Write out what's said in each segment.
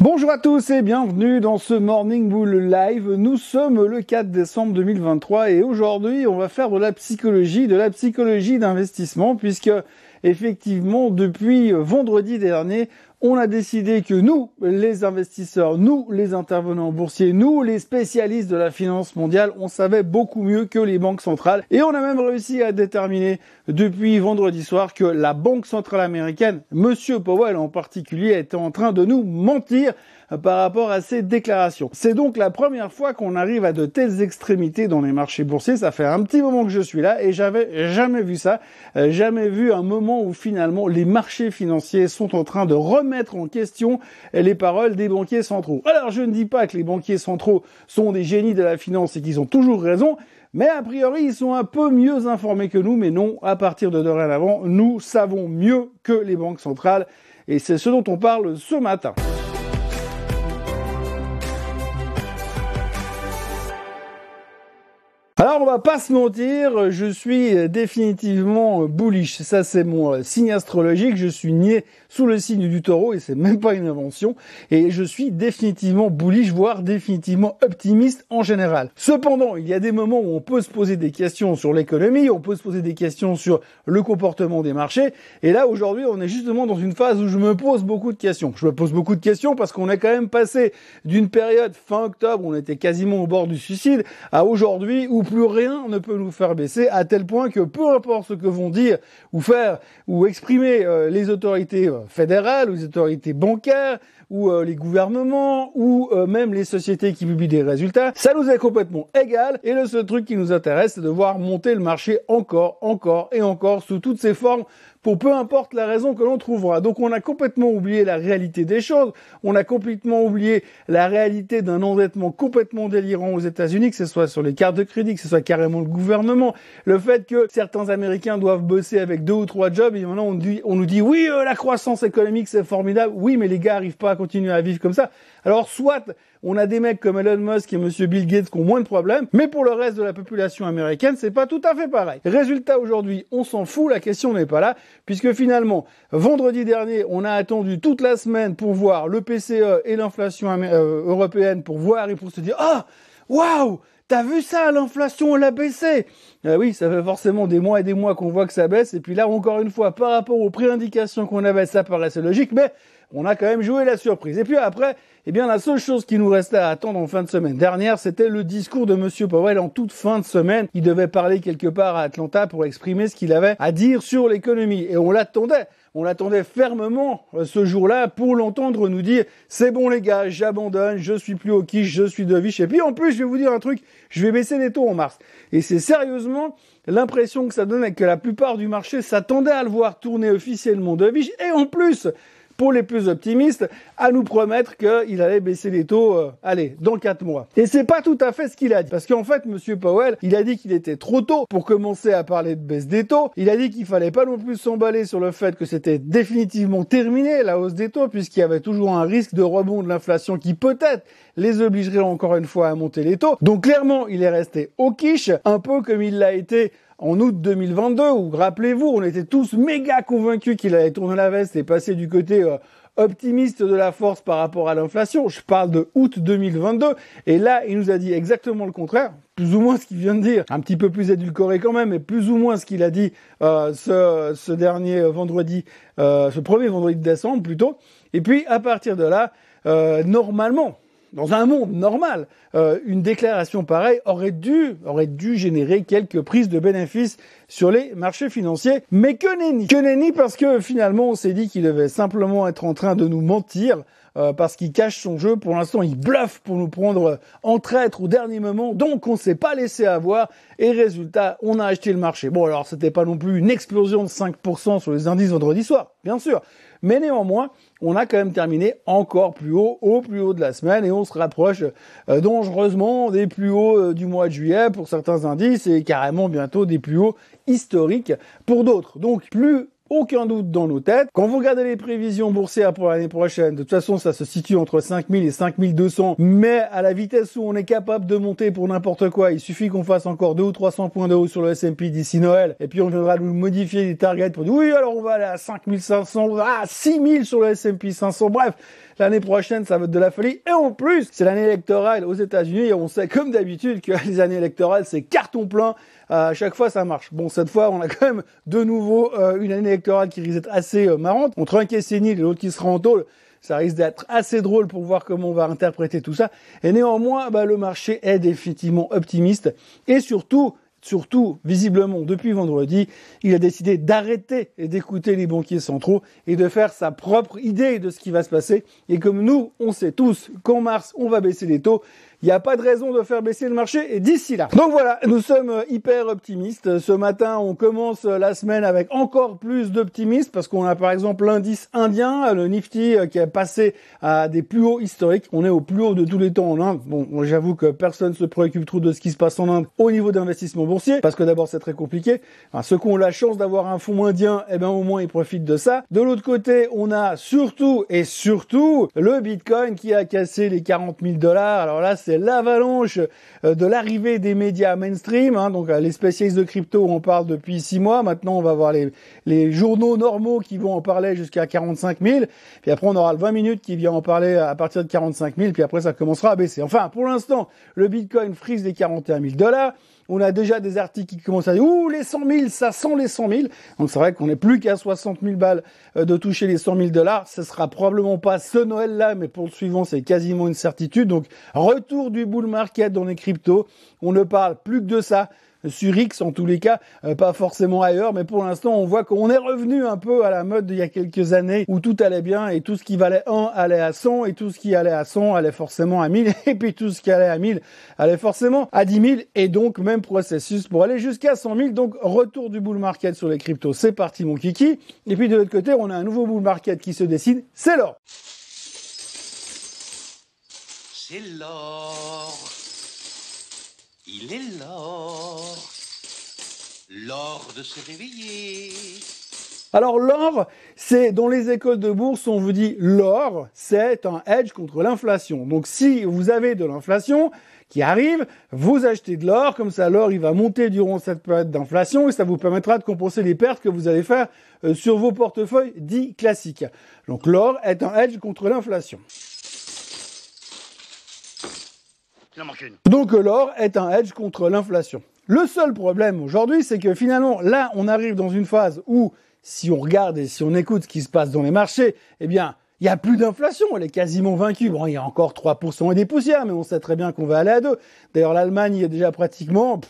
Bonjour à tous et bienvenue dans ce Morning Bull Live. Nous sommes le 4 décembre 2023 et aujourd'hui on va faire de la psychologie, de la psychologie d'investissement puisque effectivement depuis vendredi dernier on a décidé que nous, les investisseurs, nous, les intervenants boursiers, nous, les spécialistes de la finance mondiale, on savait beaucoup mieux que les banques centrales. Et on a même réussi à déterminer depuis vendredi soir que la Banque centrale américaine, Monsieur Powell en particulier, était en train de nous mentir par rapport à ces déclarations. C'est donc la première fois qu'on arrive à de telles extrémités dans les marchés boursiers. Ça fait un petit moment que je suis là et j'avais jamais vu ça, euh, jamais vu un moment où finalement les marchés financiers sont en train de remettre en question les paroles des banquiers centraux. Alors je ne dis pas que les banquiers centraux sont des génies de la finance et qu'ils ont toujours raison, mais a priori, ils sont un peu mieux informés que nous, mais non, à partir de dorénavant, nous savons mieux que les banques centrales, et c'est ce dont on parle ce matin. Alors on va pas se mentir, je suis définitivement bullish. Ça c'est mon signe astrologique. Je suis nié sous le signe du taureau et c'est même pas une invention. Et je suis définitivement bullish, voire définitivement optimiste en général. Cependant, il y a des moments où on peut se poser des questions sur l'économie, on peut se poser des questions sur le comportement des marchés. Et là aujourd'hui, on est justement dans une phase où je me pose beaucoup de questions. Je me pose beaucoup de questions parce qu'on est quand même passé d'une période fin octobre où on était quasiment au bord du suicide à aujourd'hui où plus rien ne peut nous faire baisser, à tel point que peu importe ce que vont dire ou faire ou exprimer euh, les autorités euh, fédérales ou les autorités bancaires ou euh, les gouvernements ou même les sociétés qui publient des résultats, ça nous est complètement égal. Et le seul truc qui nous intéresse c'est de voir monter le marché encore, encore et encore sous toutes ses formes pour peu importe la raison que l'on trouvera. Donc on a complètement oublié la réalité des choses, on a complètement oublié la réalité d'un endettement complètement délirant aux États-Unis, que ce soit sur les cartes de crédit, que ce soit carrément le gouvernement, le fait que certains Américains doivent bosser avec deux ou trois jobs et maintenant on, nous dit oui euh, la croissance économique c'est formidable, oui mais les gars arrivent pas à continuer à vivre comme ça. Alors soit on a des mecs comme Elon Musk et Monsieur Bill Gates qui ont moins de problèmes, mais pour le reste de la population américaine, c'est pas tout à fait pareil. Résultat aujourd'hui, on s'en fout, la question n'est pas là, puisque finalement, vendredi dernier, on a attendu toute la semaine pour voir le PCE et l'inflation euh, européenne pour voir et pour se dire ah waouh T'as vu ça, l'inflation, elle a baissé euh, Oui, ça fait forcément des mois et des mois qu'on voit que ça baisse. Et puis là, encore une fois, par rapport aux préindications qu'on avait, ça paraissait logique, mais on a quand même joué la surprise. Et puis après, eh bien, la seule chose qui nous restait à attendre en fin de semaine dernière, c'était le discours de Monsieur Powell en toute fin de semaine. Il devait parler quelque part à Atlanta pour exprimer ce qu'il avait à dire sur l'économie. Et on l'attendait. On l'attendait fermement euh, ce jour-là pour l'entendre nous dire c'est bon les gars, j'abandonne, je suis plus au quiche, je suis de viche. Et puis en plus, je vais vous dire un truc, je vais baisser les taux en mars. Et c'est sérieusement l'impression que ça donne que la plupart du marché s'attendait à le voir tourner officiellement de viche. Et en plus, pour les plus optimistes, à nous promettre qu'il allait baisser les taux, euh, allez, dans quatre mois. Et c'est pas tout à fait ce qu'il a dit. Parce qu'en fait, Monsieur Powell, il a dit qu'il était trop tôt pour commencer à parler de baisse des taux. Il a dit qu'il fallait pas non plus s'emballer sur le fait que c'était définitivement terminé, la hausse des taux, puisqu'il y avait toujours un risque de rebond de l'inflation qui peut-être les obligerait encore une fois à monter les taux. Donc clairement, il est resté au quiche, un peu comme il l'a été en août 2022, où rappelez-vous, on était tous méga convaincus qu'il allait tourner la veste et passer du côté euh, optimiste de la force par rapport à l'inflation. Je parle de août 2022. Et là, il nous a dit exactement le contraire, plus ou moins ce qu'il vient de dire, un petit peu plus édulcoré quand même, mais plus ou moins ce qu'il a dit euh, ce, dernier vendredi, euh, ce premier vendredi de décembre plutôt. Et puis, à partir de là, normalement, dans un monde normal, euh, une déclaration pareille aurait dû, aurait dû générer quelques prises de bénéfices sur les marchés financiers. Mais que nenni Que nenni parce que finalement on s'est dit qu'il devait simplement être en train de nous mentir euh, parce qu'il cache son jeu. Pour l'instant, il bluffe pour nous prendre en traître au dernier moment. Donc, on s'est pas laissé avoir. Et résultat, on a acheté le marché. Bon, alors, c'était pas non plus une explosion de 5% sur les indices vendredi soir, bien sûr. Mais néanmoins, on a quand même terminé encore plus haut, au plus haut de la semaine, et on se rapproche euh, dangereusement des plus hauts euh, du mois de juillet pour certains indices, et carrément bientôt des plus hauts historiques pour d'autres. Donc plus aucun doute dans nos têtes. Quand vous regardez les prévisions boursières pour l'année prochaine, de toute façon, ça se situe entre 5000 et 5200, mais à la vitesse où on est capable de monter pour n'importe quoi, il suffit qu'on fasse encore 2 ou 300 points de haut sur le S&P d'ici Noël, et puis on viendra nous modifier les targets pour dire oui, alors on va aller à 5500, à 6000 sur le S&P 500, bref, L'année prochaine, ça va être de la folie. Et en plus, c'est l'année électorale aux États-Unis et on sait comme d'habitude que les années électorales, c'est carton plein. À chaque fois, ça marche. Bon, cette fois, on a quand même de nouveau euh, une année électorale qui risque d'être assez euh, marrante. Entre un qui est sénile et l'autre qui sera en tôle, ça risque d'être assez drôle pour voir comment on va interpréter tout ça. Et néanmoins, bah, le marché est définitivement optimiste. Et surtout, Surtout, visiblement, depuis vendredi, il a décidé d'arrêter d'écouter les banquiers centraux et de faire sa propre idée de ce qui va se passer. Et comme nous, on sait tous qu'en mars, on va baisser les taux, il n'y a pas de raison de faire baisser le marché et d'ici là. Donc voilà, nous sommes euh, hyper optimistes. Ce matin, on commence euh, la semaine avec encore plus d'optimisme parce qu'on a par exemple l'indice indien, le Nifty euh, qui est passé à des plus hauts historiques. On est au plus haut de tous les temps en Inde. Bon, j'avoue que personne se préoccupe trop de ce qui se passe en Inde au niveau d'investissement boursier parce que d'abord c'est très compliqué. Enfin, ceux qui ont la chance d'avoir un fonds indien, eh ben au moins ils profitent de ça. De l'autre côté, on a surtout et surtout le Bitcoin qui a cassé les 40 000 dollars. Alors là, l'avalanche euh, de l'arrivée des médias mainstream. Hein, donc euh, les spécialistes de crypto on parle depuis six mois. Maintenant, on va voir les, les journaux normaux qui vont en parler jusqu'à 45 000. Puis après, on aura le 20 minutes qui vient en parler à partir de 45 000. Puis après, ça commencera à baisser. Enfin, pour l'instant, le Bitcoin frise les 41 000 dollars. On a déjà des articles qui commencent à dire ouh les 100 000, ça sent les 100 000. Donc c'est vrai qu'on n'est plus qu'à 60 000 balles euh, de toucher les 100 000 dollars. Ce sera probablement pas ce Noël-là, mais pour le suivant c'est quasiment une certitude. Donc retour du bull market dans les cryptos. On ne parle plus que de ça sur X en tous les cas, euh, pas forcément ailleurs, mais pour l'instant on voit qu'on est revenu un peu à la mode d'il y a quelques années où tout allait bien et tout ce qui valait 1 allait à 100 et tout ce qui allait à 100 allait forcément à 1000 et puis tout ce qui allait à 1000 allait forcément à 10 000 et donc même processus pour aller jusqu'à 100 000. Donc retour du bull market sur les cryptos, c'est parti mon kiki. Et puis de l'autre côté, on a un nouveau bull market qui se dessine, c'est l'or. C'est l'or. Il est l'or, l'or de se réveiller. Alors l'or, c'est dans les écoles de bourse, on vous dit l'or, c'est un hedge contre l'inflation. Donc si vous avez de l'inflation qui arrive, vous achetez de l'or, comme ça l'or il va monter durant cette période d'inflation et ça vous permettra de compenser les pertes que vous allez faire euh, sur vos portefeuilles dits classiques. Donc l'or est un hedge contre l'inflation. Donc l'or est un hedge contre l'inflation. Le seul problème aujourd'hui, c'est que finalement, là, on arrive dans une phase où, si on regarde et si on écoute ce qui se passe dans les marchés, eh bien, il n'y a plus d'inflation, elle est quasiment vaincue. Bon, il y a encore 3% et des poussières, mais on sait très bien qu'on va aller à 2. D'ailleurs, l'Allemagne est déjà pratiquement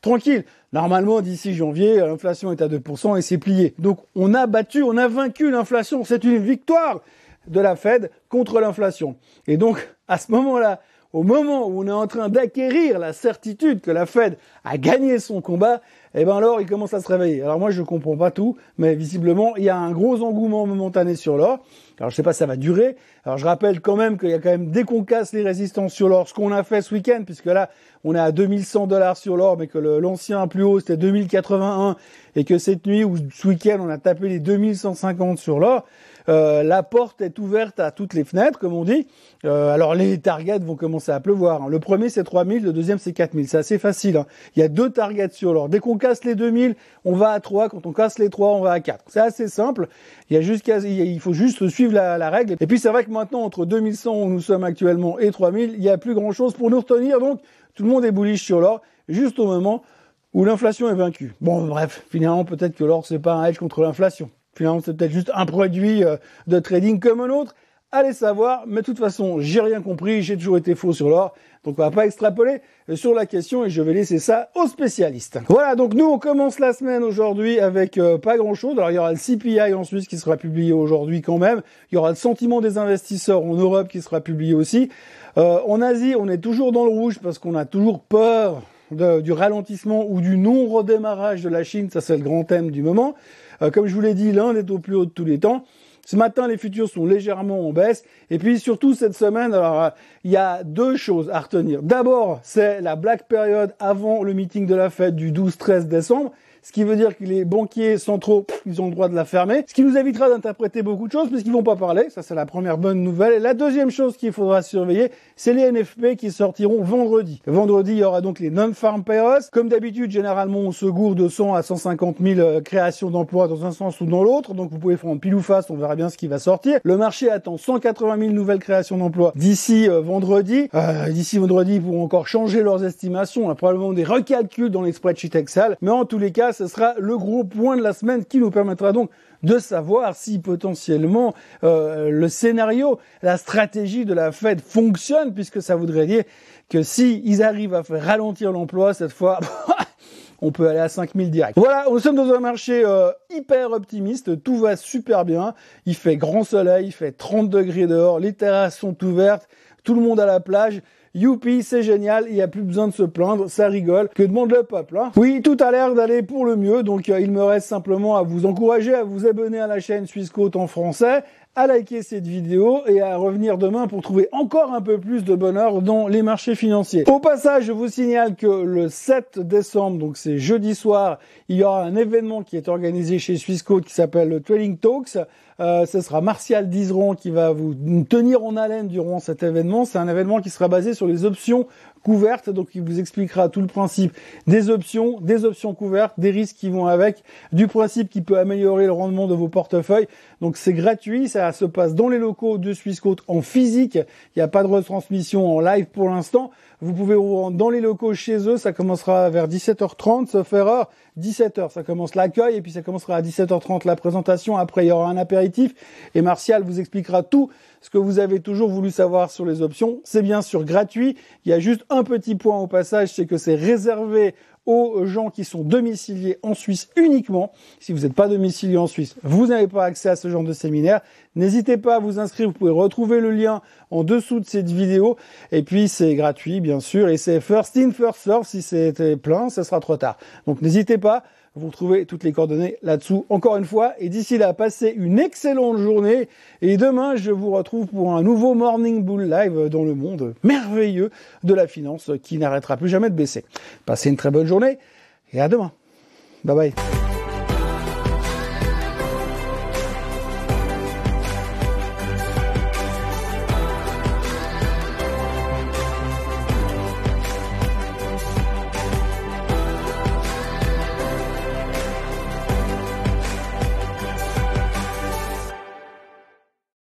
tranquille. Normalement, d'ici janvier, l'inflation est à 2% et c'est plié. Donc, on a battu, on a vaincu l'inflation. C'est une victoire de la Fed contre l'inflation. Et donc, à ce moment-là, au moment où on est en train d'acquérir la certitude que la Fed a gagné son combat, eh ben alors il commence à se réveiller. Alors moi je comprends pas tout, mais visiblement il y a un gros engouement momentané sur l'or. Alors je sais pas ça va durer. Alors je rappelle quand même qu'il y a quand même dès qu'on casse les résistances sur l'or, ce qu'on a fait ce week-end, puisque là on est à 2100 dollars sur l'or, mais que l'ancien plus haut c'était 2081 et que cette nuit ou ce week-end on a tapé les 2150 sur l'or. Euh, la porte est ouverte à toutes les fenêtres, comme on dit. Euh, alors les targets vont commencer à pleuvoir. Hein. Le premier c'est 3000, le deuxième c'est 4000. C'est assez facile. Hein. Il y a deux targets sur l'or. Dès qu'on casse les 2000, on va à 3. Quand on casse les 3, on va à 4. C'est assez simple. Il, y a faut juste suivre la, règle. Et puis c'est vrai que maintenant, entre 2100 où nous sommes actuellement et 3000, il n'y a plus grand chose pour nous retenir. Donc tout le monde est bullish sur l'or, juste au moment où l'inflation est vaincue. Bon, bref, finalement, peut-être que l'or, c'est pas un hedge contre l'inflation. Finalement, c'est peut-être juste un produit euh, de trading comme un autre. Allez savoir, mais de toute façon, j'ai rien compris, j'ai toujours été faux sur l'or, donc on va pas extrapoler euh, sur la question et je vais laisser ça aux spécialistes. Voilà, donc nous on commence la semaine aujourd'hui avec euh, pas grand chose. Alors il y aura le CPI en Suisse qui sera publié aujourd'hui quand même, il y aura le sentiment des investisseurs en Europe qui sera publié aussi. en Asie, on est toujours dans le rouge parce qu'on a toujours peur du ralentissement ou du non-redémarrage de la Chine, ça c'est le grand thème du moment. Euh, comme je vous l'ai dit, l'Inde est au plus haut de tous les temps. Ce matin, les futurs sont légèrement en baisse. Et puis surtout cette semaine, alors euh, il y a deux choses à retenir. D'abord, c'est la black period avant le meeting de la fête du 12-13 décembre. Ce qui veut dire que les banquiers centraux, ils ont le droit de la fermer, ce qui nous évitera d'interpréter beaucoup de choses puisqu'ils vont pas parler. Ça, c'est la première bonne nouvelle. Et la deuxième chose qu'il faudra surveiller, c'est les NFP qui sortiront vendredi. Vendredi, il y aura donc les non-farm payrolls. Comme d'habitude, généralement, on se gourde de 100 à 150 000 euh, créations d'emplois dans un sens ou dans l'autre. Donc, vous pouvez prendre pile ou face, on verra bien ce qui va sortir. Le marché attend 180 000 nouvelles créations d'emplois d'ici euh, vendredi. Euh, d'ici vendredi, ils pourront encore changer leurs estimations. On a probablement des recalculs dans les spreadsheets Excel. Mais en tous les cas, ce sera le gros point de la semaine qui nous permettra donc de savoir si potentiellement euh, le scénario, la stratégie de la Fed fonctionne, puisque ça voudrait dire que si ils arrivent à faire ralentir l'emploi cette fois, on peut aller à 5000 direct. Voilà, nous sommes dans un marché euh, hyper optimiste, tout va super bien, il fait grand soleil, il fait 30 degrés dehors, les terrasses sont ouvertes, tout le monde à la plage, Youpi, c'est génial, il n'y a plus besoin de se plaindre, ça rigole. Que demande le peuple hein? Oui, tout a l'air d'aller pour le mieux, donc euh, il me reste simplement à vous encourager à vous abonner à la chaîne Suisse Côte en français, à liker cette vidéo et à revenir demain pour trouver encore un peu plus de bonheur dans les marchés financiers. Au passage, je vous signale que le 7 décembre, donc c'est jeudi soir, il y aura un événement qui est organisé chez Swissquote qui s'appelle le Trading Talks. Euh, ce sera Martial Dizeron qui va vous tenir en haleine durant cet événement. C'est un événement qui sera basé sur les options couvertes, donc il vous expliquera tout le principe des options, des options couvertes, des risques qui vont avec, du principe qui peut améliorer le rendement de vos portefeuilles. Donc c'est gratuit, ça se passe dans les locaux de Swissquote en physique. Il n'y a pas de retransmission en live pour l'instant. Vous pouvez vous rendre dans les locaux chez eux, ça commencera vers 17h30, sauf erreur. 17h, ça commence l'accueil, et puis ça commencera à 17h30 la présentation. Après, il y aura un apéritif, et Martial vous expliquera tout ce que vous avez toujours voulu savoir sur les options. C'est bien sûr gratuit. Il y a juste un petit point au passage, c'est que c'est réservé aux gens qui sont domiciliés en Suisse uniquement. Si vous n'êtes pas domicilié en Suisse, vous n'avez pas accès à ce genre de séminaire. N'hésitez pas à vous inscrire. Vous pouvez retrouver le lien en dessous de cette vidéo. Et puis, c'est gratuit, bien sûr. Et c'est first in, first serve. Si c'était plein, ce sera trop tard. Donc, n'hésitez pas. Vous retrouvez toutes les coordonnées là-dessous encore une fois. Et d'ici là, passez une excellente journée. Et demain, je vous retrouve pour un nouveau Morning Bull Live dans le monde merveilleux de la finance qui n'arrêtera plus jamais de baisser. Passez une très bonne journée et à demain. Bye bye.